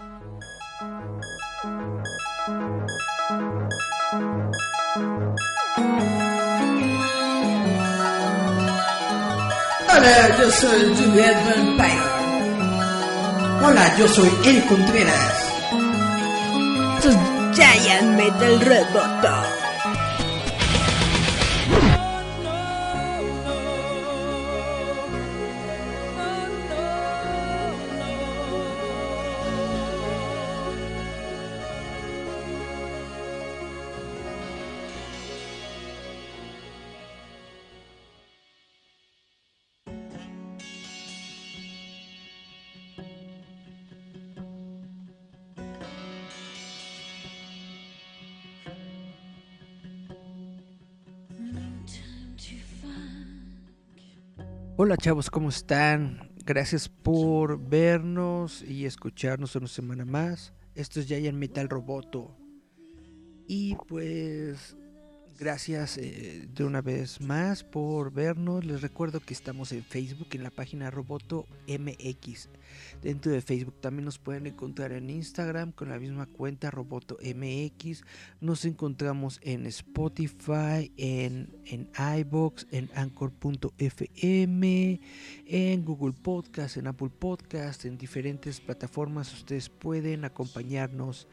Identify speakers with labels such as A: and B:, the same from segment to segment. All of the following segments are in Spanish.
A: Hola, yo soy Juliet Vampire. Hola, yo soy El Contreras.
B: Sus Giant Metal Roboto.
C: Hola chavos, ¿cómo están? Gracias por vernos y escucharnos una semana más. Esto es Giant Metal Roboto. Y pues gracias eh, de una vez más por vernos. Les recuerdo que estamos en Facebook en la página Roboto MX. Dentro de Facebook también nos pueden encontrar en Instagram con la misma cuenta Roboto MX. Nos encontramos en Spotify, en, en iBox, en Anchor.fm, en Google Podcast, en Apple Podcast, en diferentes plataformas. Ustedes pueden acompañarnos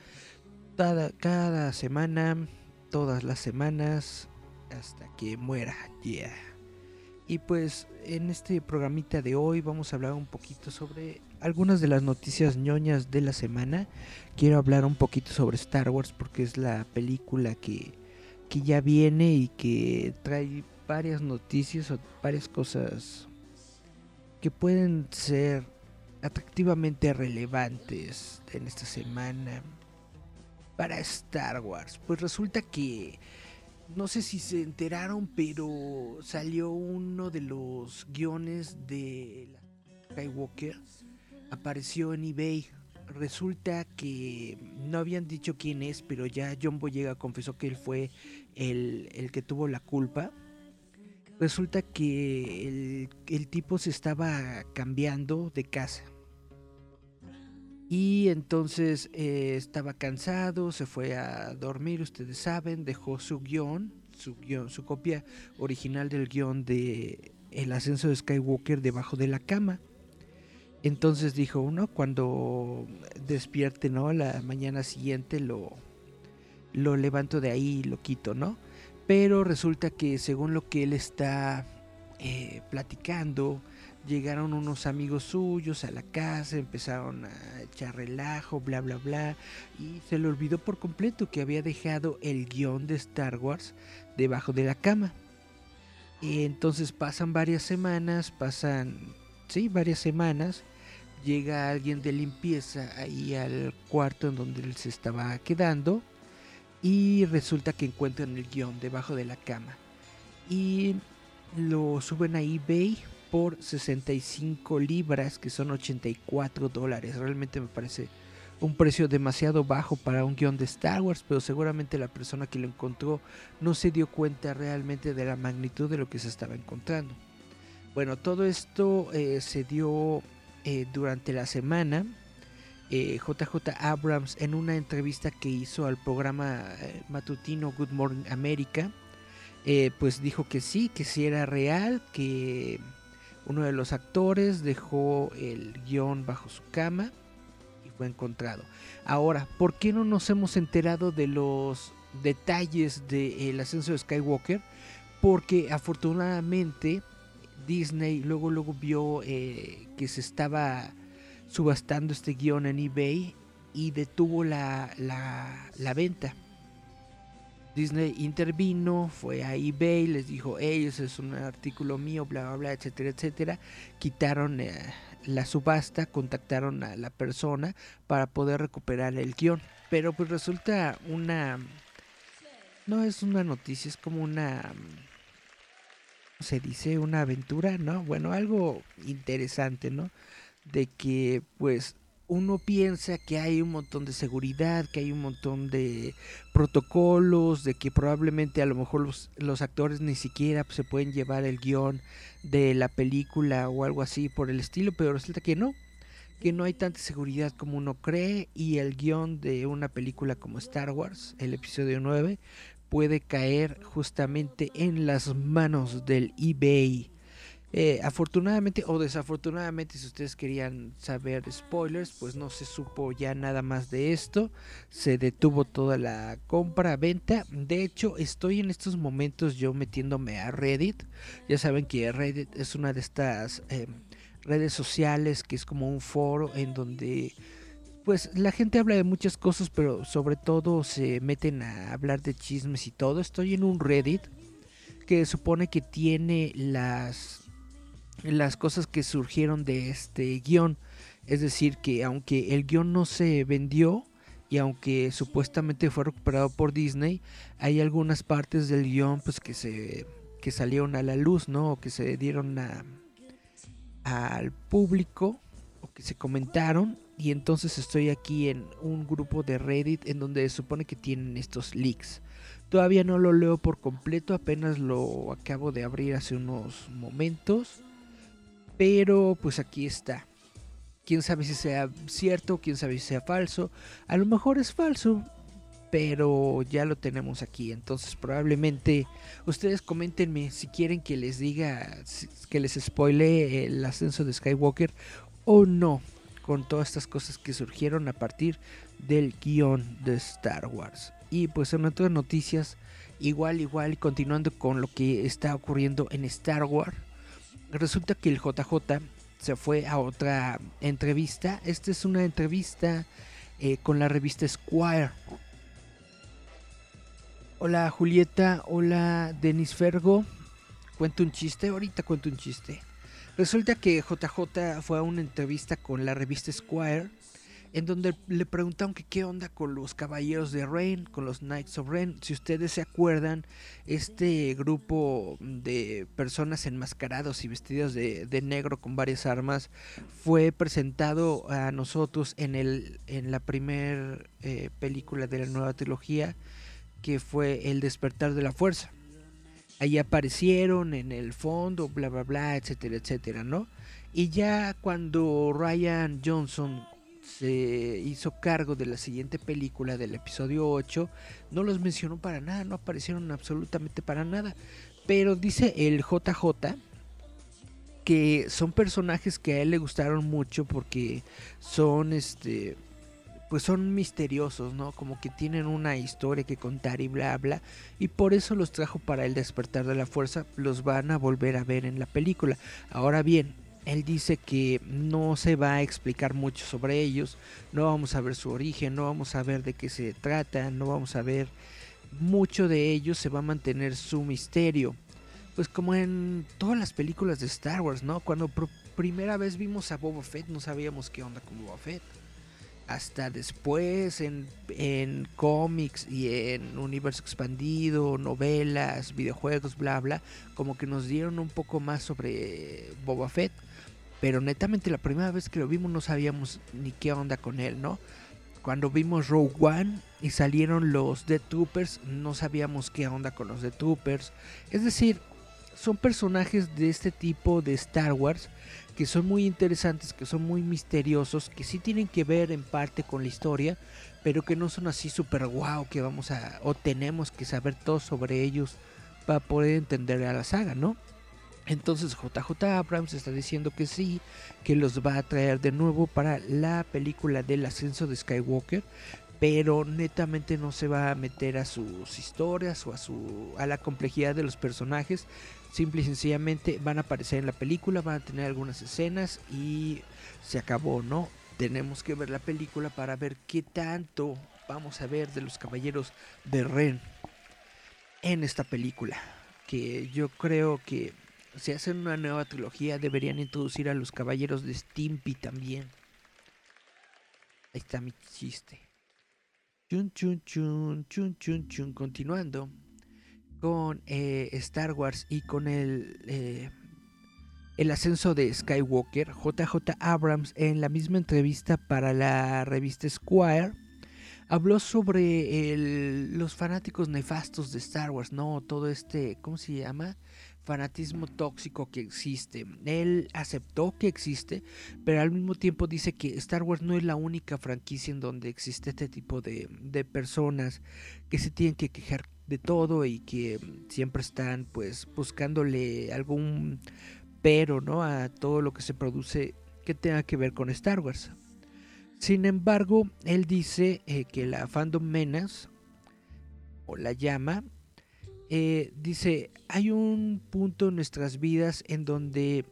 C: cada, cada semana, todas las semanas, hasta que muera. Yeah. Y pues en este programita de hoy vamos a hablar un poquito sobre algunas de las noticias ñoñas de la semana. Quiero hablar un poquito sobre Star Wars porque es la película que, que ya viene y que trae varias noticias o varias cosas que pueden ser atractivamente relevantes en esta semana para Star Wars. Pues resulta que no sé si se enteraron, pero salió uno de los guiones de Skywalker. Apareció en eBay. Resulta que no habían dicho quién es, pero ya John Boyega confesó que él fue el, el que tuvo la culpa. Resulta que el, el tipo se estaba cambiando de casa. Y entonces eh, estaba cansado, se fue a dormir, ustedes saben, dejó su guion, su guion, su copia original del guion de El ascenso de Skywalker debajo de la cama. Entonces dijo uno, cuando despierte, ¿no? La mañana siguiente lo, lo levanto de ahí y lo quito, ¿no? Pero resulta que según lo que él está eh, platicando, llegaron unos amigos suyos a la casa, empezaron a echar relajo, bla, bla, bla, y se le olvidó por completo que había dejado el guion de Star Wars debajo de la cama. Y entonces pasan varias semanas, pasan, sí, varias semanas, llega alguien de limpieza ahí al cuarto en donde él se estaba quedando, y resulta que encuentran el guion debajo de la cama. Y lo suben a eBay por 65 libras, que son 84 dólares. Realmente me parece un precio demasiado bajo para un guion de Star Wars, pero seguramente la persona que lo encontró no se dio cuenta realmente de la magnitud de lo que se estaba encontrando. Bueno, todo esto eh, se dio eh, durante la semana. Eh, JJ Abrams en una entrevista que hizo al programa eh, matutino Good Morning America, pues dijo que sí, que sí era real, que uno de los actores dejó el guion bajo su cama y fue encontrado. Ahora, ¿por qué no nos hemos enterado de los detalles del ascenso de Skywalker? Porque afortunadamente Disney luego luego vio eh, que se estaba subastando este guion en eBay y detuvo la, la, la venta. Disney intervino, fue a eBay, les dijo, hey, ese es un artículo mío, bla, bla, bla, etcétera, etcétera. Quitaron eh, la subasta, contactaron a la persona para poder recuperar el guion. Pero pues resulta una... No es una noticia, es como una... ¿cómo Se dice una aventura, ¿no? Bueno, algo interesante, ¿no? De que pues uno piensa que hay un montón de seguridad, que hay un montón de protocolos, de que probablemente a lo mejor los, actores ni siquiera se pueden llevar el guion de la película o algo así por el estilo, pero resulta que no, que no hay tanta seguridad como uno cree y el guion de una película como Star Wars, el episodio 9, puede caer justamente en las manos del eBay. Eh, afortunadamente o desafortunadamente, si ustedes querían saber spoilers, pues no se supo ya nada más de esto. Se detuvo toda la compra-venta. De hecho, estoy en estos momentos yo metiéndome a Reddit. Ya saben que Reddit es una de estas em, redes sociales que es como un foro en donde pues la gente habla de muchas cosas, pero sobre todo se meten a hablar de chismes y todo. Estoy en un Reddit que supone que tiene las las cosas que surgieron de este guion. Es decir, que aunque el guion no se vendió y aunque supuestamente fue recuperado por Disney, hay algunas partes del guion pues que se que salieron a la luz, ¿no? O que se dieron a, al público o que se comentaron y entonces estoy aquí en un grupo de Reddit en donde se supone que tienen estos leaks. Todavía no lo leo por completo, apenas lo acabo de abrir hace unos momentos pero pues aquí está. Quién sabe si sea cierto, quién sabe si sea falso. A lo mejor es falso, pero ya lo tenemos aquí. Entonces probablemente ustedes coméntenme si quieren que les diga, que les spoile el ascenso de Skywalker o no. Con todas estas cosas que surgieron a partir del guion de Star Wars. Y pues en otras noticias, igual, igual, continuando con lo que está ocurriendo en Star Wars resulta que el JJ se fue a otra entrevista. Esta es una entrevista eh, con la revista Squire. Hola Julieta, hola Denis Fergo. Cuento un chiste, ahorita cuento un chiste. Resulta que JJ fue a una entrevista con la revista Squire en donde le preguntaron que qué onda con los caballeros de Rain, con los Knights of Rain. Si ustedes se acuerdan, este grupo de personas enmascarados y vestidos de, negro con varias armas fue presentado a nosotros en, el, en la primera eh, película de la nueva trilogía, que fue El despertar de la fuerza. Ahí aparecieron en el fondo, bla, bla, bla, etcétera, etcétera, ¿no? Y ya cuando Ryan Johnson se hizo cargo de la siguiente película del episodio 8, no los mencionó para nada, no aparecieron absolutamente para nada. Pero dice el JJ que son personajes que a él le gustaron mucho porque son este pues son misteriosos, ¿no? Como que tienen una historia que contar y bla bla y por eso los trajo para el despertar de la fuerza, los van a volver a ver en la película. Ahora bien, él dice que no se va a explicar mucho sobre ellos, no vamos a ver su origen, no vamos a ver de qué se trata, no vamos a ver mucho de ellos, se va a mantener su misterio. Pues como en todas las películas de Star Wars, ¿no? Cuando por primera vez vimos a Boba Fett no sabíamos qué onda con Boba Fett. Hasta después en, en cómics y en universo expandido, novelas, videojuegos, bla, bla, como que nos dieron un poco más sobre Boba Fett pero netamente la primera vez que lo vimos no sabíamos ni qué onda con él, ¿no? Cuando vimos Rogue One y salieron los Dead Troopers, no sabíamos qué onda con los Dead Troopers. Es decir, son personajes de este tipo de Star Wars que son muy interesantes, que son muy misteriosos, que sí tienen que ver en parte con la historia, pero que no son así super guau que vamos a o tenemos que saber todo sobre ellos para poder entender a la saga, ¿no? Entonces JJ Abrams está diciendo que sí, que los va a traer de nuevo para la película del ascenso de Skywalker, pero netamente no se va a meter a sus historias o a su a la complejidad de los personajes. Simple y sencillamente van a aparecer en la película, van a tener algunas escenas y se acabó, ¿no? Tenemos que ver la película para ver qué tanto vamos a ver de los caballeros de Ren en esta película. Que yo creo que si hacen una nueva trilogía, deberían introducir a los caballeros de Stimpy también. Ahí está mi chiste. Chun chun chun chun chun chun. Continuando con eh, Star Wars y con el, eh, el ascenso de Skywalker, JJ Abrams en la misma entrevista para la revista Squire habló sobre los fanáticos nefastos de Star Wars, ¿no? Todo este, ¿cómo se llama? Fanatismo tóxico que existe. Él aceptó que existe, pero al mismo tiempo dice que Star Wars no es la única franquicia en donde existe este tipo de, de personas que se tienen que quejar de todo y que siempre están pues buscándole algún pero no a todo lo que se produce que tenga que ver con Star Wars. Sin embargo, él dice eh, que la fandom menas o la llama eh, dice, hay un punto en nuestras vidas en donde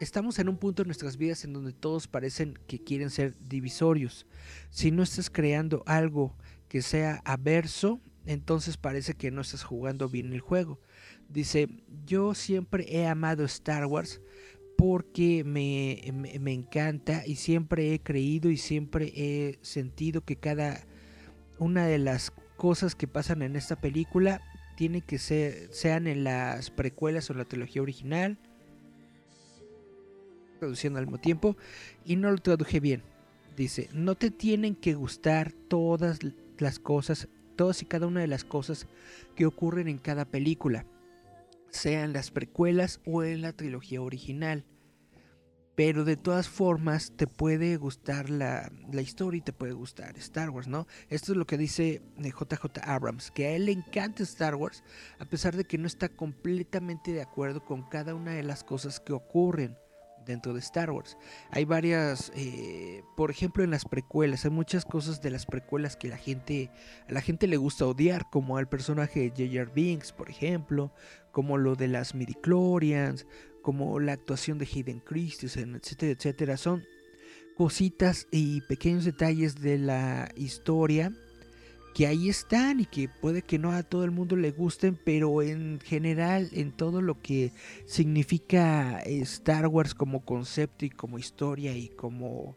C: estamos en un punto en nuestras vidas en donde todos parecen que quieren ser divisorios. Si no estás creando algo que sea averso, entonces parece que no estás jugando bien el juego. Dice, yo siempre he amado Star Wars porque me, me, me encanta y siempre he creído y siempre he sentido que cada una de las cosas que pasan en esta película tiene que ser, sean en las precuelas o la trilogía original, traduciendo al mismo tiempo, y no lo traduje bien. Dice, no te tienen que gustar todas las cosas, todas y cada una de las cosas que ocurren en cada película, sean las precuelas o en la trilogía original pero de todas formas te puede gustar la, historia y te puede gustar Star Wars, ¿no? Esto es lo que dice JJ eh, Abrams, que a él le encanta Star Wars, a pesar de que no está completamente de acuerdo con cada una de las cosas que ocurren dentro de Star Wars. Hay varias, eh, por ejemplo, en las precuelas, hay muchas cosas de las precuelas que la gente, a la gente le gusta odiar, como al personaje de J.R. Binks, por ejemplo, como lo de las midichlorians, como la actuación de Hayden Christensen, etcétera, etcétera. Son cositas y pequeños detalles de la historia que ahí están y que puede que no a todo el mundo le gusten, pero en general en todo lo que significa Star Wars como concepto y como historia y como,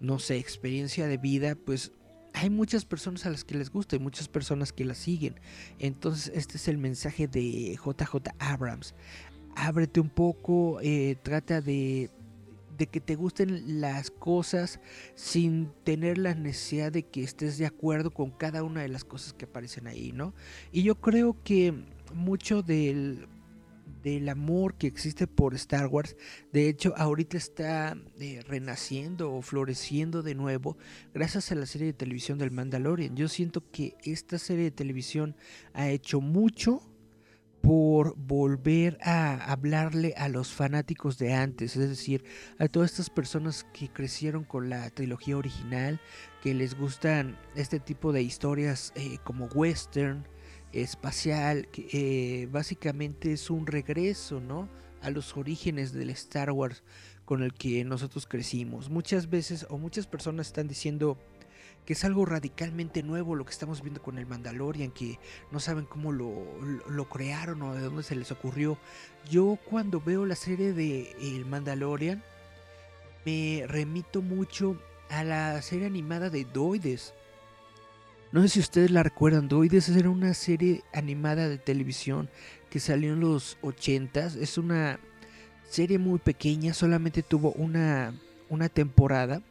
C: no sé, experiencia de vida, pues hay muchas personas a las que les gusta y muchas personas que la siguen. Entonces este es el mensaje de JJ Abrams ábrete un poco, eh, trata de, de que te gusten las cosas sin tener la necesidad de que estés de acuerdo con cada una de las cosas que aparecen ahí, ¿no? Y yo creo que mucho del, del amor que existe por Star Wars, de hecho ahorita está eh, renaciendo o floreciendo de nuevo gracias a la serie de televisión del Mandalorian. Yo siento que esta serie de televisión ha hecho mucho por volver a hablarle a los fanáticos de antes, es decir, a todas estas personas que crecieron con la trilogía original, que les gustan este tipo de historias eh, como western, espacial, que eh, básicamente es un regreso, ¿no? A los orígenes del Star Wars con el que nosotros crecimos. Muchas veces o muchas personas están diciendo que es algo radicalmente nuevo lo que estamos viendo con el Mandalorian, que no saben cómo lo, crearon o de dónde se les ocurrió. Yo cuando veo la serie de El Mandalorian, me remito mucho a la serie animada de Doides. No sé si ustedes la recuerdan, Doides era una serie animada de televisión que salió en los 80s. Es una serie muy pequeña, solamente tuvo una, una temporada,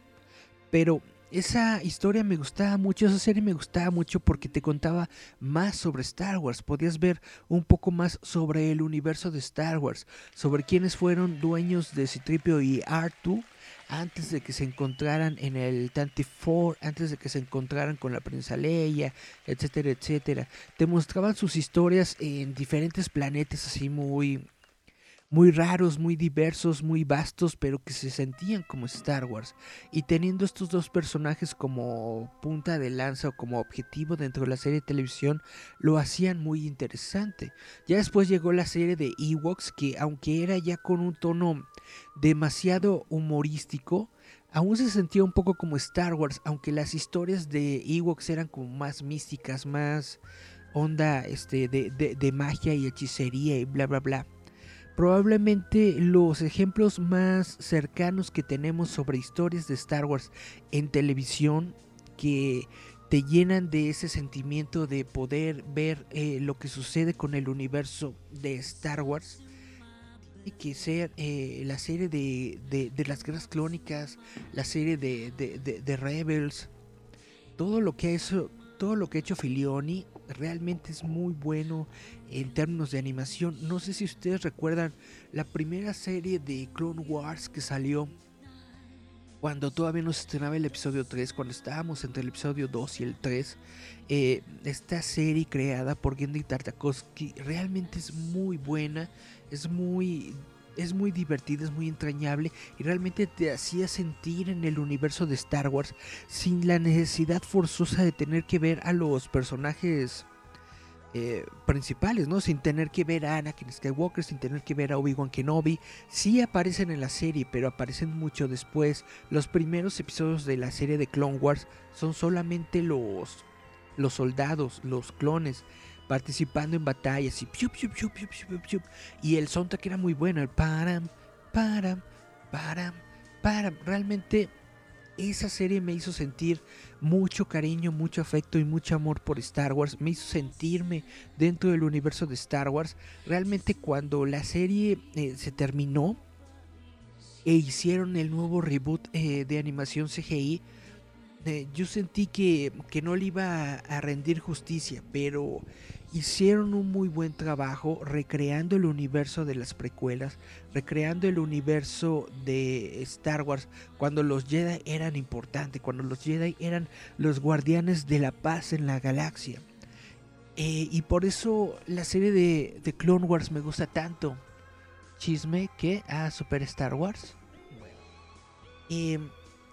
C: pero esa historia me gustaba mucho, esa serie me gustaba mucho porque te contaba más sobre Star Wars, podías ver un poco más sobre el universo de Star Wars, sobre quiénes fueron dueños de Citripio y R2 antes de que se encontraran en el Tantive 4, antes de que se encontraran con la princesa Leia, etcétera, etcétera. Te mostraban sus historias en diferentes planetas así muy muy raros, muy diversos, muy vastos, pero que se sentían como Star Wars. Y teniendo estos dos personajes como punta de lanza o como objetivo dentro de la serie de televisión, lo hacían muy interesante. Ya después llegó la serie de Ewoks, que aunque era ya con un tono demasiado humorístico, aún se sentía un poco como Star Wars, aunque las historias de Ewoks eran como más místicas, más onda este, de, de magia y hechicería y bla bla bla. Probablemente los ejemplos más cercanos que tenemos sobre historias de Star Wars en televisión que te llenan de ese sentimiento de poder ver eh, lo que sucede con el universo de Star Wars tiene que ser eh, la serie de, de, las guerras clónicas, la serie de, de, Rebels, todo lo que ha hecho, todo lo que ha hecho Filioni realmente es muy bueno en términos de animación. No sé si ustedes recuerdan la primera serie de Clone Wars que salió cuando todavía no se estrenaba el episodio 3, cuando estábamos entre el episodio 2 y el 3, eh, esta serie creada por Gendy Tartakovsky realmente es muy buena, es muy es muy divertida, es muy entrañable y realmente te hacía sentir en el universo de Star Wars sin la necesidad forzosa de tener que ver a los personajes eh, principales, ¿no? Sin tener que ver a Anakin Skywalker, sin tener que ver a Obi-Wan Kenobi. Sí aparecen en la serie, pero aparecen mucho después. Los primeros episodios de la serie de Clone Wars son solamente los, los soldados, los clones, participando en batallas y Y el soundtrack era muy bueno, el param, param, param, param. Realmente esa serie me hizo sentir mucho cariño, mucho afecto y mucho amor por Star Wars. Me hizo sentirme dentro del universo de Star Wars. Realmente cuando la serie eh, se terminó e hicieron el nuevo reboot eh, de animación CGI, eh, yo sentí que, que, no le iba a rendir justicia, pero hicieron un muy buen trabajo recreando el universo de las precuelas, recreando el universo de Star Wars, cuando los Jedi eran importantes, cuando los Jedi eran los guardianes de la paz en la galaxia. Eh, y por eso la serie de, de, Clone Wars me gusta tanto. Chisme que a Super Star Wars. Eh,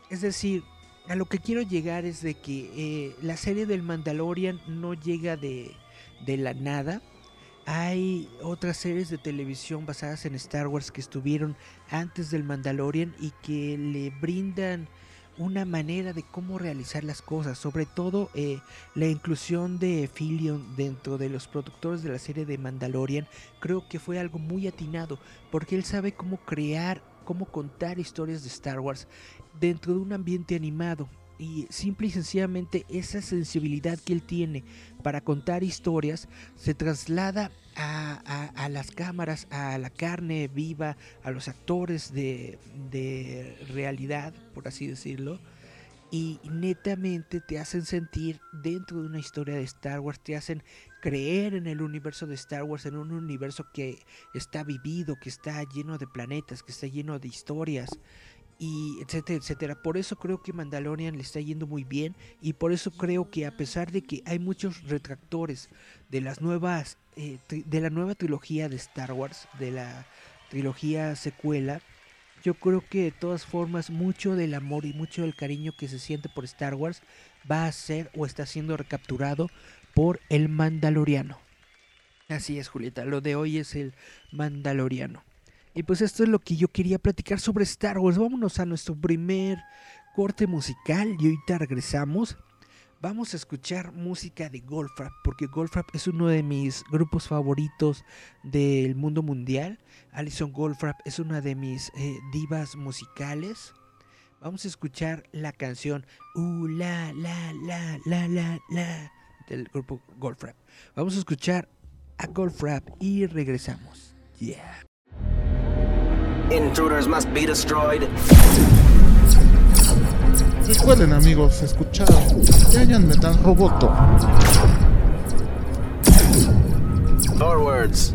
C: es decir, a lo que quiero llegar es de que eh, la serie del Mandalorian no llega de de la nada. Hay otras series de televisión basadas en Star Wars que estuvieron antes del Mandalorian y que le brindan una manera de cómo realizar las cosas, sobre todo eh, la inclusión de Fillion dentro de los productores de la serie de Mandalorian, creo que fue algo muy atinado, porque él sabe cómo crear, cómo contar historias de Star Wars dentro de un ambiente animado y simple y sencillamente esa sensibilidad que él tiene para contar historias se traslada a, las cámaras, a la carne viva, a los actores de, realidad, por así decirlo, y netamente te hacen sentir dentro de una historia de Star Wars, te hacen creer en el universo de Star Wars, en un universo que está vivido, que está lleno de planetas, que está lleno de historias y etcétera, etcétera. Por eso creo que Mandalorian le está yendo muy bien y por eso creo que a pesar de que hay muchos retractores de las nuevas, eh, de la nueva trilogía de Star Wars, de la trilogía secuela, yo creo que de todas formas mucho del amor y mucho del cariño que se siente por Star Wars va a ser o está siendo recapturado por el Mandaloriano. Así es, Julieta, lo de hoy es el Mandaloriano. Y pues esto es lo que yo quería platicar sobre Star Wars. Vámonos a nuestro primer corte musical y ahorita regresamos. Vamos a escuchar música de Goldfrapp, porque Goldfrapp es uno de mis grupos favoritos del mundo mundial. Alison Goldfrapp es una de mis eh, divas musicales. Vamos a escuchar la canción Uh la la la la la la del grupo Goldfrapp. Vamos a escuchar a Goldfrapp y regresamos. Yeah.
D: Intruders must be destroyed.
E: Recuerden amigos, escuchar Giant Metal Roboto.
D: Forwards.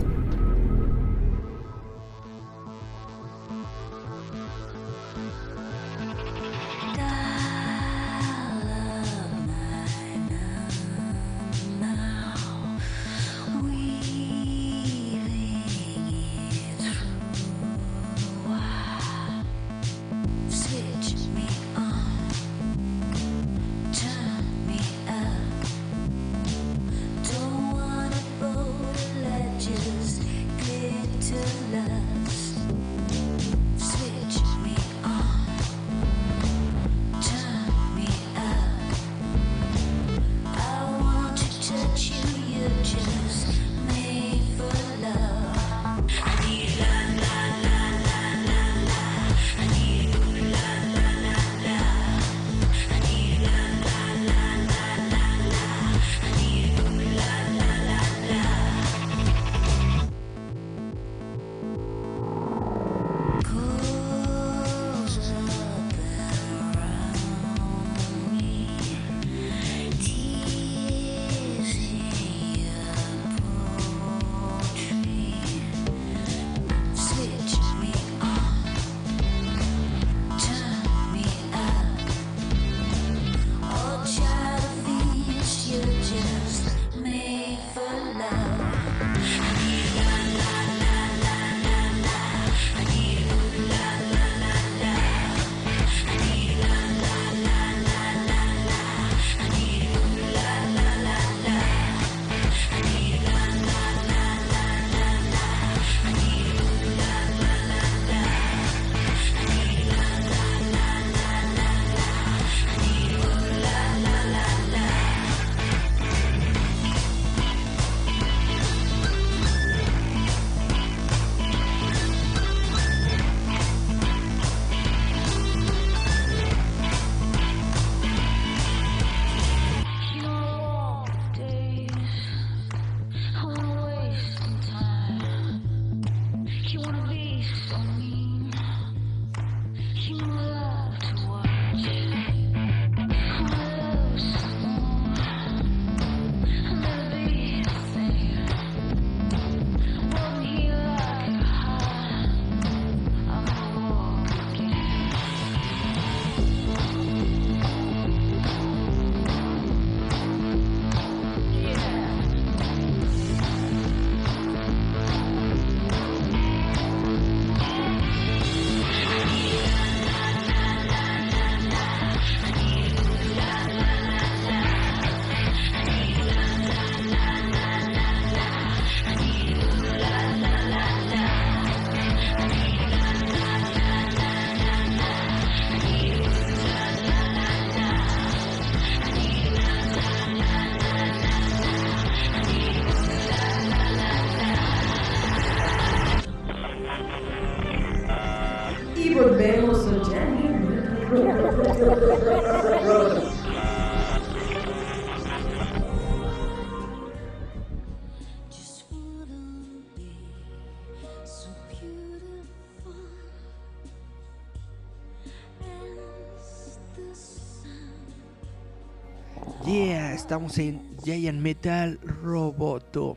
C: Estamos en Giant Metal Roboto.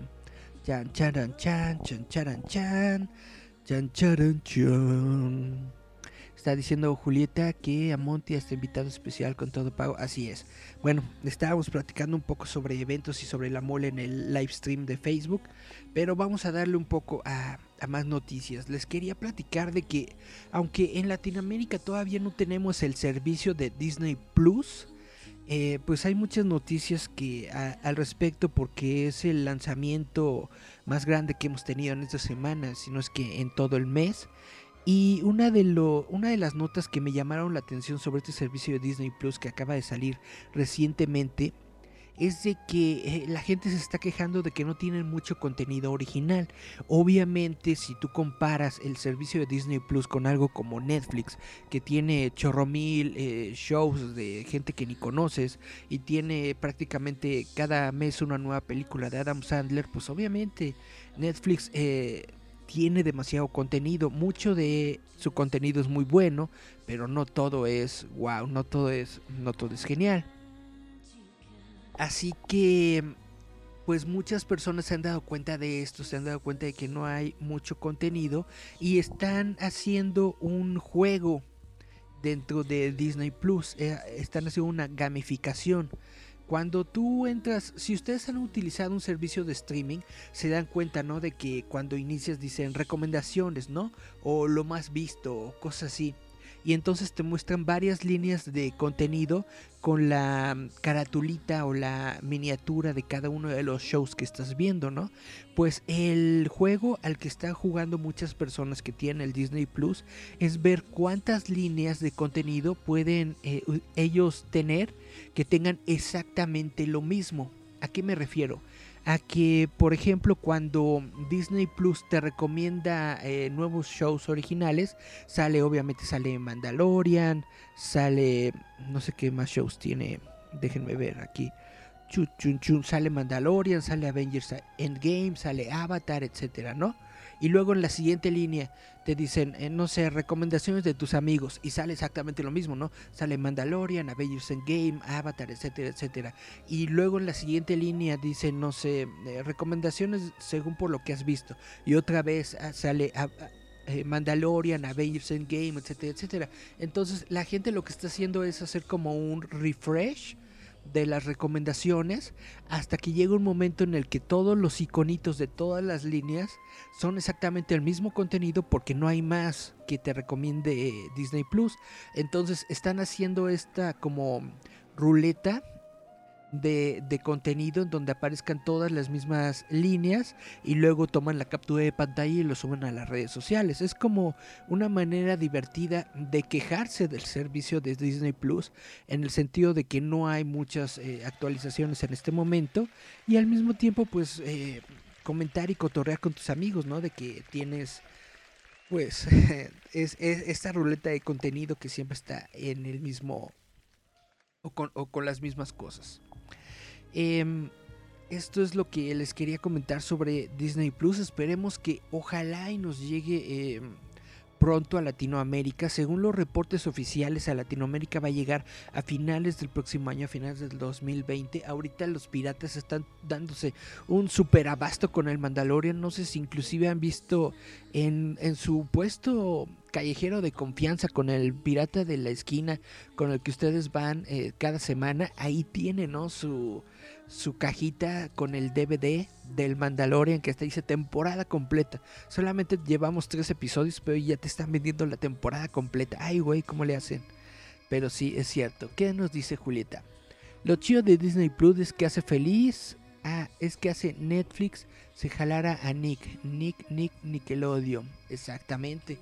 C: Chan charan chan, chan charan chan, chan charan chan. Está diciendo Julieta que a Monty está invitado especial con todo pago. Así es. Bueno, estábamos platicando un poco sobre eventos y sobre la mole en el live stream de Facebook. Pero vamos a darle un poco a, a más noticias. Les quería platicar de que, aunque en Latinoamérica todavía no tenemos el servicio de Disney Plus, eh, pues hay muchas noticias que a- al respecto porque es el lanzamiento más grande que hemos tenido en esta semana, si no es que en todo el mes. Y una de, lo, una de las notas que me llamaron la atención sobre este servicio de Disney Plus que acaba de salir recientemente es de que eh, la gente se está quejando de que no tienen mucho contenido original. Obviamente, si tú comparas el servicio de Disney Plus con algo como Netflix, que tiene chorro mil eh, shows de gente que ni conoces y tiene prácticamente cada mes una nueva película de Adam Sandler, pues obviamente Netflix eh, tiene demasiado contenido. Mucho de su contenido es muy bueno, pero no todo es wow, no todo es, no todo es genial. Así que, pues muchas personas se han dado cuenta de esto, se han dado cuenta de que no hay mucho contenido y están haciendo un juego dentro de Disney Plus. eh, están haciendo una gamificación. Cuando tú entras, si ustedes han utilizado un servicio de streaming, se dan cuenta, ¿no? De que cuando inicias dicen recomendaciones, ¿no? O lo más visto, o cosas así. Y entonces te muestran varias líneas de contenido con la mm, caratulita o la miniatura de cada uno de los shows que estás viendo, ¿no? Pues el juego al que están jugando muchas personas que tienen el Disney Plus es ver cuántas líneas de contenido pueden eh, ellos tener que tengan exactamente lo mismo. ¿A qué me refiero? A que, por ejemplo, cuando Disney Plus te recomienda eh, nuevos shows originales, sale, obviamente sale Mandalorian, sale, no sé qué más shows tiene, déjenme ver aquí. Chun, chun, chun, sale Mandalorian, sale Avengers Endgame, sale Avatar, etcétera, ¿no? Y luego en la siguiente línea te dicen, eh, no sé, recomendaciones de tus amigos. Y sale exactamente lo mismo, ¿no? Sale Mandalorian, Avengers Endgame, Avatar, etcétera, etcétera. Y luego en la siguiente línea dice, no sé, eh, recomendaciones según por lo que has visto. Y otra vez ah, sale ah, ah, eh, Mandalorian, Avengers Endgame, etcétera, etcétera. Entonces la gente lo que está haciendo es hacer como un refresh de las recomendaciones hasta que llega un momento en el que todos los iconitos de todas las líneas son exactamente el mismo contenido porque no hay más que te recomiende Disney Plus. Entonces están haciendo esta como ruleta de, contenido en donde aparezcan todas las mismas líneas y luego toman la captura de pantalla y lo suben a las redes sociales. Es como una manera divertida de quejarse del servicio de Disney Plus en el sentido de que no hay muchas eh, actualizaciones en este momento y al mismo tiempo pues eh, comentar y cotorrear con tus amigos, ¿no? De que tienes pues es, es esta ruleta de contenido que siempre está en el mismo o con, o con las mismas cosas. Em, esto es lo que les quería comentar sobre Disney Plus. Esperemos que ojalá y nos llegue em, pronto a Latinoamérica. Según los reportes oficiales, a Latinoamérica va a llegar a finales del próximo año, a finales del 2020. Ahorita los piratas están dándose un super abasto con el Mandalorian. No sé si inclusive han visto en, en su puesto callejero de confianza con el pirata de la esquina con el que ustedes van eh, cada semana. Ahí tiene, ¿no? Su, su cajita con el DVD del Mandalorian que está dice temporada completa. Solamente llevamos tres episodios, pero ya te están vendiendo la temporada completa. Ay, güey, ¿cómo le hacen? Pero sí, es cierto. ¿Qué nos dice Julieta? Lo chido de Disney Plus es que hace feliz. Ah, es que hace Netflix se jalara a Nick. Nick, Nick, Nickelodeon. Exactamente.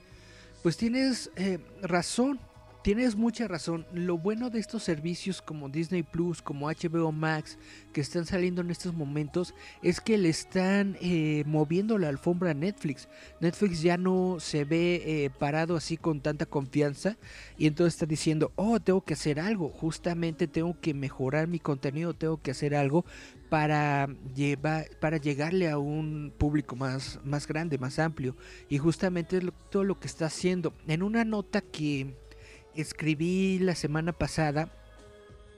C: Pues tienes eh, razón. Tienes mucha razón. Lo bueno de estos servicios como Disney Plus, como HBO Max, que están saliendo en estos momentos, es que le están eh, moviendo la alfombra a Netflix. Netflix ya no se ve eh, parado así con tanta confianza y entonces está diciendo, oh, tengo que hacer algo. Justamente tengo que mejorar mi contenido, tengo que hacer algo para llevar, para llegarle a un público más, más grande, más amplio. Y justamente es todo lo que está haciendo. En una nota que escribí la semana pasada,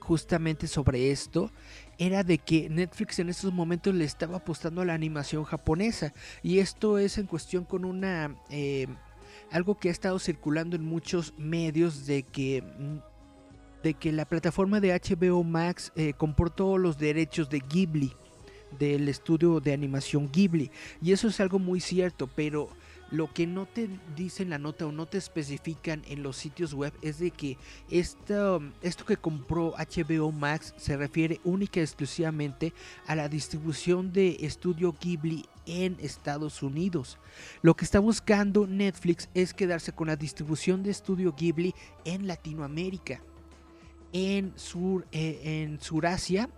C: justamente sobre esto era de que Netflix en estos momentos le estaba apostando a la animación japonesa y esto es en cuestión con una eh, algo que ha estado circulando en muchos medios de que mm, de que la plataforma de HBO Max eh, compró todos los derechos de Ghibli del estudio de animación Ghibli. Y eso es algo muy cierto pero lo que no te dicen la nota o no te especifican en los sitios web es de que esto, esto que compró HBO Max se refiere única y exclusivamente a la distribución de estudio Ghibli en Estados Unidos. Lo que está buscando Netflix es quedarse con la distribución de estudio Ghibli en Latinoamérica, en, Sur, eh, en Surasia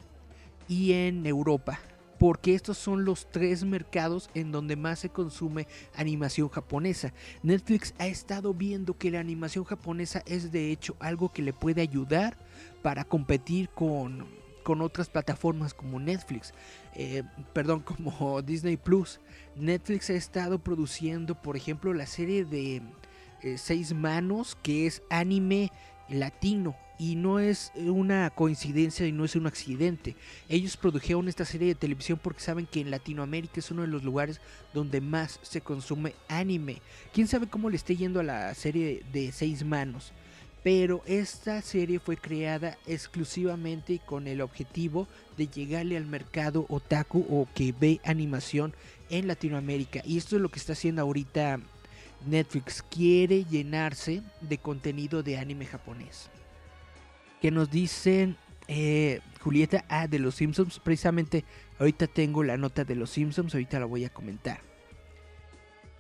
C: y en Europa porque estos son los tres mercados en donde más se consume animación japonesa. Netflix ha estado viendo que la animación japonesa es de hecho algo que le puede ayudar para competir con, con otras plataformas como Netflix, eh, perdón, como Disney Plus. Netflix ha estado produciendo, por ejemplo, la serie de eh, Seis Manos, que es anime latino y no es una coincidencia y no es un accidente. Ellos produjeron esta serie de televisión porque saben que en Latinoamérica es uno de los lugares donde más se consume anime. Quién sabe cómo le esté yendo a la serie de seis manos. Pero esta serie fue creada exclusivamente con el objetivo de llegarle al mercado otaku o que ve animación en Latinoamérica. Y esto es lo que está haciendo ahorita Netflix. Quiere llenarse de contenido de anime japonés que nos dicen eh, Julieta A de los Simpsons. Precisamente ahorita tengo la nota de los Simpsons, ahorita la voy a comentar.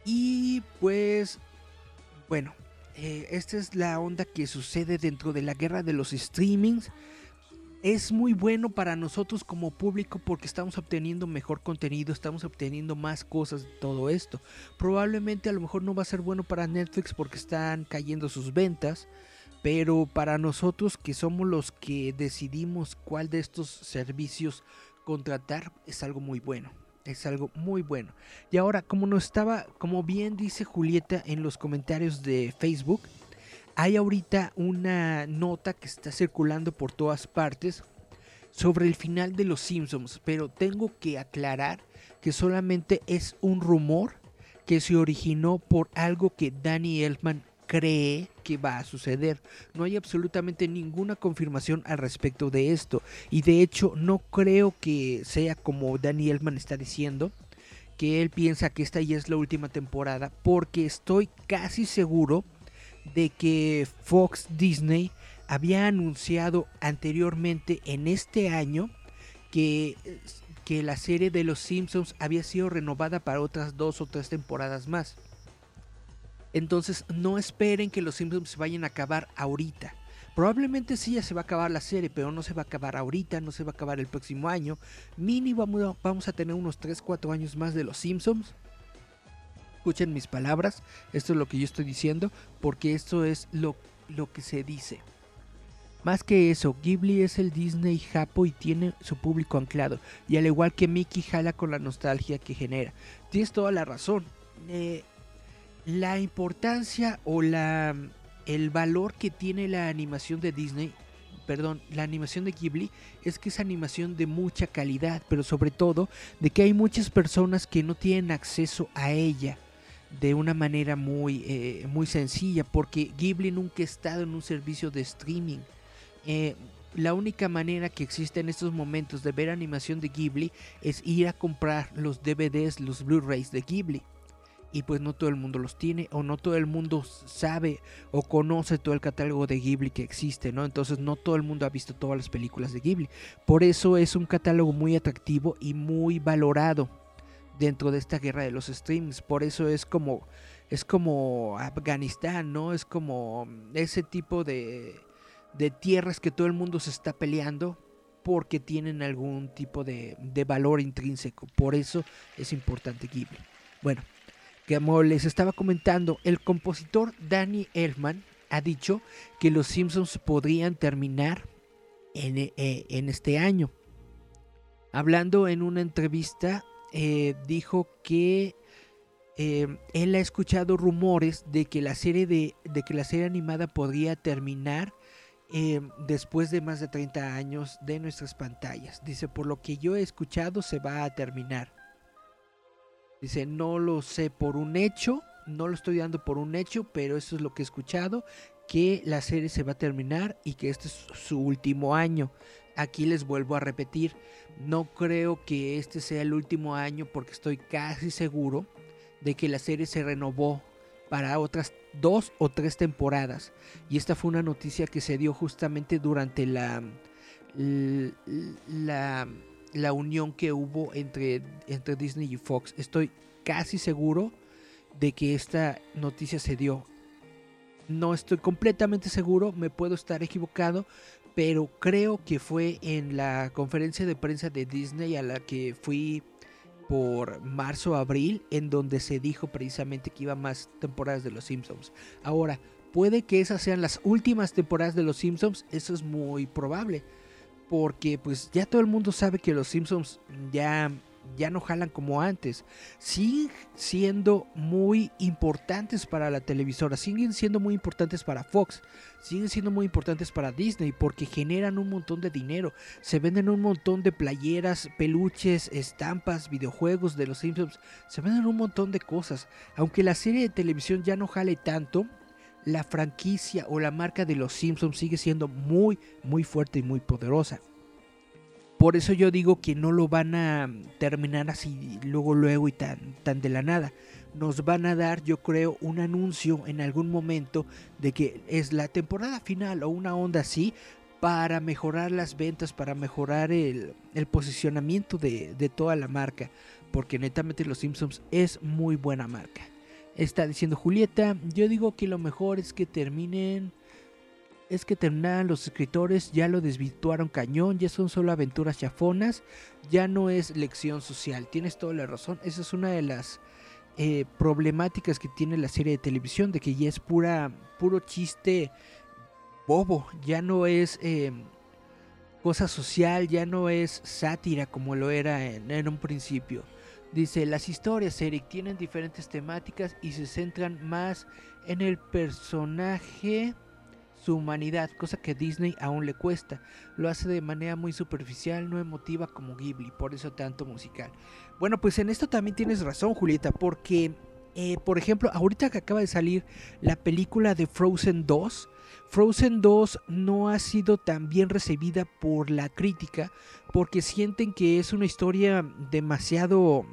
C: Y pues, bueno, eh, esta es la onda que sucede dentro de la guerra de los streamings. Es muy bueno para nosotros como público porque estamos obteniendo mejor contenido, estamos obteniendo más cosas de todo esto. Probablemente a lo mejor no va a ser bueno para Netflix porque están cayendo sus ventas. Pero para nosotros que somos los que decidimos cuál de estos servicios contratar es algo muy bueno. Es algo muy bueno. Y ahora, como no estaba, como bien dice Julieta en los comentarios de Facebook, hay ahorita una nota que está circulando por todas partes sobre el final de Los Simpsons, pero tengo que aclarar que solamente es un rumor que se originó por algo que Danny Elfman cree que va a suceder. No hay absolutamente ninguna confirmación al respecto de esto. Y de hecho no creo que sea como Danny Elfman está diciendo, que él piensa que esta ya es la última temporada, porque estoy casi seguro de que Fox Disney había anunciado anteriormente en este año que, que la serie de Los Simpsons había sido renovada para otras dos o tres temporadas más. Entonces no esperen que los Simpsons se vayan a acabar ahorita. Probablemente sí ya se va a acabar la serie, pero no se va a acabar ahorita, no se va a acabar el próximo año. Mínimo vamos a tener unos 3-4 años más de los Simpsons. Escuchen mis palabras, esto es lo que yo estoy diciendo, porque esto es lo, lo que se dice. Más que eso, Ghibli es el Disney Japo y tiene su público anclado. Y al igual que Mickey jala con la nostalgia que genera. Tienes toda la razón. Eh, la importancia o la el valor que tiene la animación de Disney, perdón, la animación de Ghibli es que es animación de mucha calidad, pero sobre todo de que hay muchas personas que no tienen acceso a ella de una manera muy, eh, muy sencilla, porque Ghibli nunca ha estado en un servicio de streaming. Eh, la única manera que existe en estos momentos de ver animación de Ghibli es ir a comprar los DVDs, los Blu-rays de Ghibli y pues no todo el mundo los tiene o no todo el mundo sabe o conoce todo el catálogo de Ghibli que existe, ¿no? Entonces no todo el mundo ha visto todas las películas de Ghibli. Por eso es un catálogo muy atractivo y muy valorado dentro de esta guerra de los streams. Por eso es como es como Afganistán, ¿no? Es como ese tipo de de tierras que todo el mundo se está peleando porque tienen algún tipo de, de valor intrínseco. Por eso es importante Ghibli. Bueno, como les estaba comentando, el compositor Danny Elfman ha dicho que los Simpsons podrían terminar en, eh, este año. Hablando en una entrevista, eh, dijo que eh, él ha escuchado rumores de que la serie de, de, que la serie animada podría terminar eh, después de más de 30 años de nuestras pantallas. Dice, por lo que yo he escuchado se va a terminar. Dice, no lo sé por un hecho, no lo estoy dando por un hecho, pero eso es lo que he escuchado, que la serie se va a terminar y que este es su último año. Aquí les vuelvo a repetir, no creo que este sea el último año porque estoy casi seguro de que la serie se renovó para otras dos o tres temporadas. Y esta fue una noticia que se dio justamente durante la, la, la unión que hubo entre, entre Disney y Fox. Estoy casi seguro de que esta noticia se dio. No estoy completamente seguro, me puedo estar equivocado, pero creo que fue en la conferencia de prensa de Disney a la que fui por marzo abril en donde se dijo precisamente que iba más temporadas de los Simpsons. Ahora, puede que esas sean las últimas temporadas de los Simpsons, eso es muy probable, porque pues ya todo el mundo sabe que los Simpsons ya ya no jalan como antes. Siguen siendo muy importantes para la televisora, siguen siendo muy importantes para Fox, siguen siendo muy importantes para Disney porque generan un montón de dinero. Se venden un montón de playeras, peluches, estampas, videojuegos de los Simpsons. Se venden un montón de cosas. Aunque la serie de televisión ya no jale tanto, la franquicia o la marca de los Simpsons sigue siendo muy, muy fuerte y muy poderosa. Por eso yo digo que no lo van a terminar así luego luego y tan tan de la nada. Nos van a dar, yo creo, un anuncio en algún momento de que es la temporada final o una onda así para mejorar las ventas, para mejorar el, posicionamiento de, de toda la marca. Porque netamente Los Simpsons es muy buena marca. Está diciendo Julieta, yo digo que lo mejor es que terminen es que terminaran los escritores, ya lo desvirtuaron cañón, ya son solo aventuras chafonas, ya no es lección social. Tienes toda la razón, esa es una de las eh, problemáticas que tiene la serie de televisión, de que ya es pura, puro chiste bobo, ya no es em, cosa social, ya no es sátira como lo era en un principio. Dice, las historias, Eric, tienen diferentes temáticas y se centran más en el personaje su humanidad, cosa que Disney aún le cuesta. Lo hace de manera muy superficial, no emotiva como Ghibli, por eso tanto musical. Bueno, pues en esto también tienes razón, Julieta, porque, eh, por ejemplo, ahorita que acaba de salir la película de Frozen 2, Frozen 2 no ha sido tan bien recibida por la crítica porque sienten que es una historia demasiado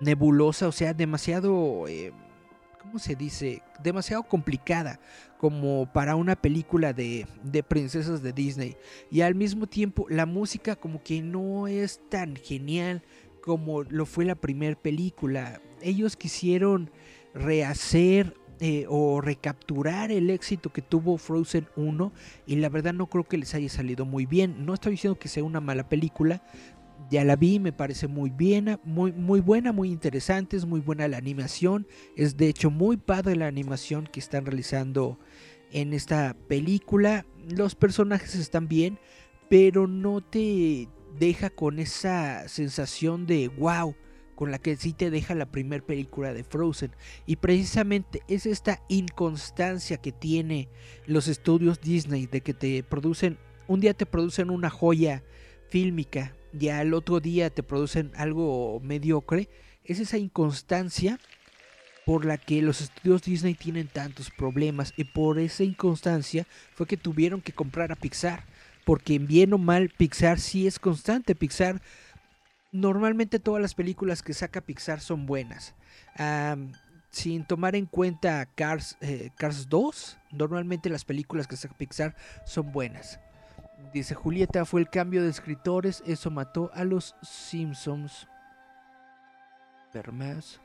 C: nebulosa, o sea, demasiado... Eh, ¿cómo se dice? Demasiado complicada como para una película de, de, princesas de Disney. Y al mismo tiempo la música como que no es tan genial como lo fue la primera película. Ellos quisieron rehacer eh, o recapturar el éxito que tuvo Frozen 1 y la verdad no creo que les haya salido muy bien. No estoy diciendo que sea una mala película, ya la vi, me parece muy bien, muy, muy buena, muy interesante, es muy buena la animación. Es de hecho muy padre la animación que están realizando en esta película. Los personajes están bien, pero no te deja con esa sensación de wow con la que sí te deja la primera película de Frozen. Y precisamente es esta inconstancia que tiene los estudios Disney de que te producen, un día te producen una joya fílmica ya al otro día te producen algo mediocre, es esa inconstancia por la que los estudios Disney tienen tantos problemas y por esa inconstancia fue que tuvieron que comprar a Pixar, porque bien o mal Pixar sí es constante, Pixar normalmente todas las películas que saca Pixar son buenas. sin tomar en cuenta Cars, eh, Cars 2, normalmente las películas que saca Pixar son buenas. Dice Julieta, fue el cambio de escritores, eso mató a los Simpsons. Ver más.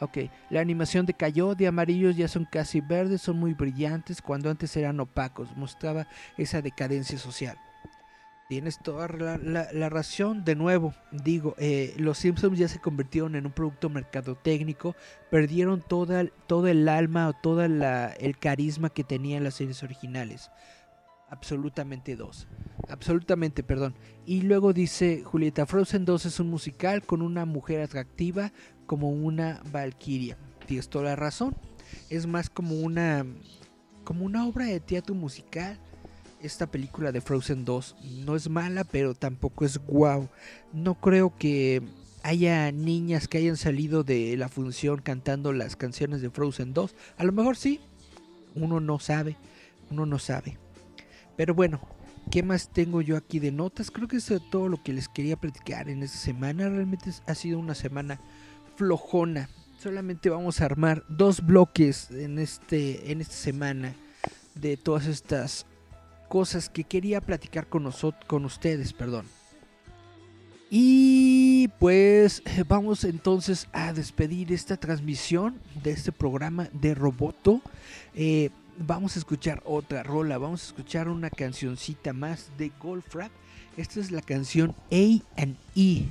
C: Ok, la animación decayó, de amarillos ya son casi verdes, son muy brillantes, cuando antes eran opacos, mostraba esa decadencia social. Tienes toda la, razón, de nuevo, digo, eh, los Simpsons ya se convirtieron en un producto mercadotécnico, perdieron toda, todo el alma o todo el carisma que tenían las series originales absolutamente dos. Absolutamente, perdón. Y luego dice Julieta, Frozen 2 es un musical con una mujer atractiva como una valquiria. Tienes toda la razón. Es más como una como una obra de teatro musical esta película de Frozen 2 no es mala, pero tampoco es wow. No creo que haya niñas que hayan salido de la función cantando las canciones de Frozen 2. A lo mejor sí, uno no sabe, uno no sabe. Pero bueno, ¿qué más tengo yo aquí de notas? Creo que eso es todo lo que les quería platicar en esta semana. Realmente ha sido una semana flojona. Solamente vamos a armar dos bloques en, este, en esta semana de todas estas cosas que quería platicar con, con ustedes. Perdón. Y pues vamos entonces a despedir esta transmisión de este programa de Roboto. Eh, vamos a escuchar otra rola, vamos a escuchar una cancioncita más de Goldfrapp. Esta es la canción A and E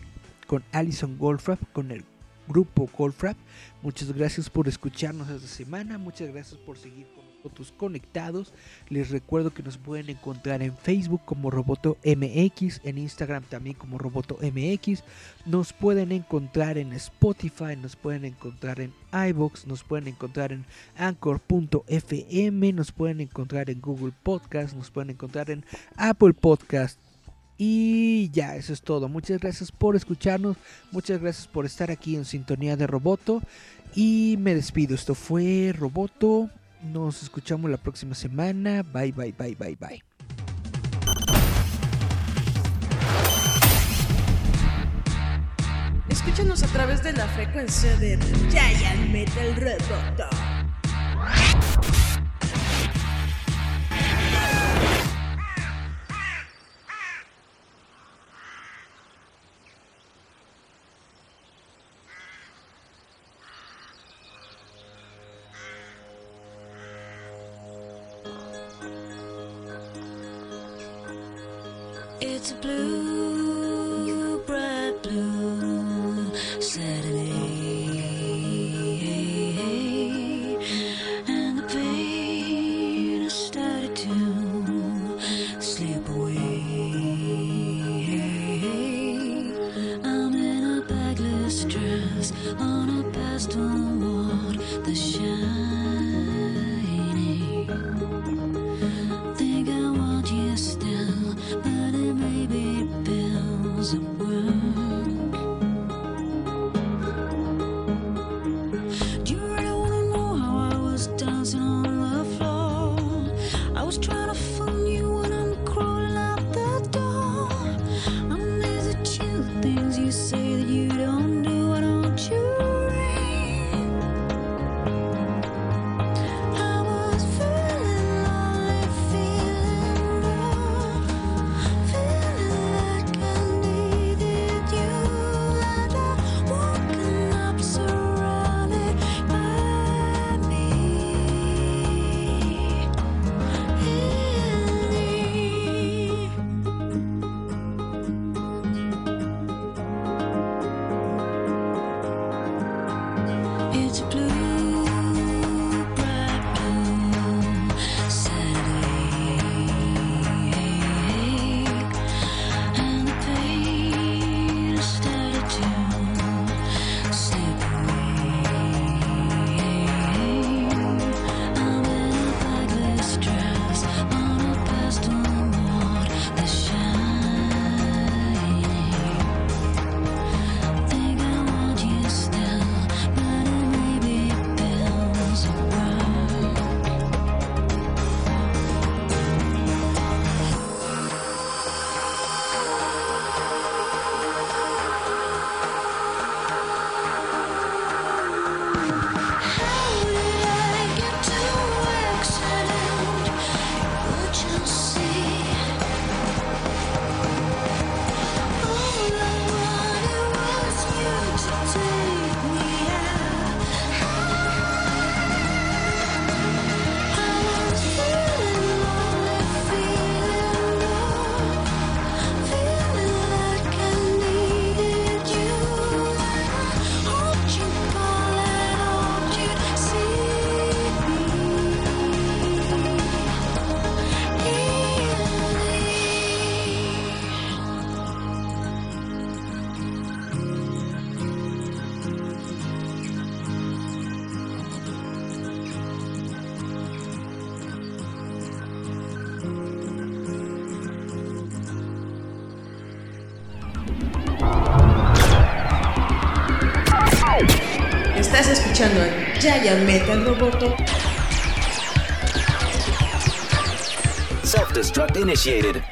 C: con Alison Goldfrapp, con el grupo Goldfrapp. Muchas gracias por escucharnos esta semana, muchas gracias por seguir con nosotros conectados. Les recuerdo que nos pueden encontrar en Facebook como Roboto MX, en Instagram también como Roboto MX. Nos pueden encontrar en Spotify, nos pueden encontrar en iBox, nos pueden encontrar en Anchor.fm, nos pueden encontrar en Google Podcast, nos pueden encontrar en Apple Podcast. Y ya, eso es todo. Muchas gracias por escucharnos. Muchas gracias por estar aquí en sintonía de Roboto. Y me despido. Esto fue Roboto. Nos escuchamos la próxima semana. Bye, bye, bye, bye, bye.
B: Escúchanos a través de la frecuencia de Giant Metal Roboto.
A: try. A Giant Metal Roboto.
D: Self destruct initiated.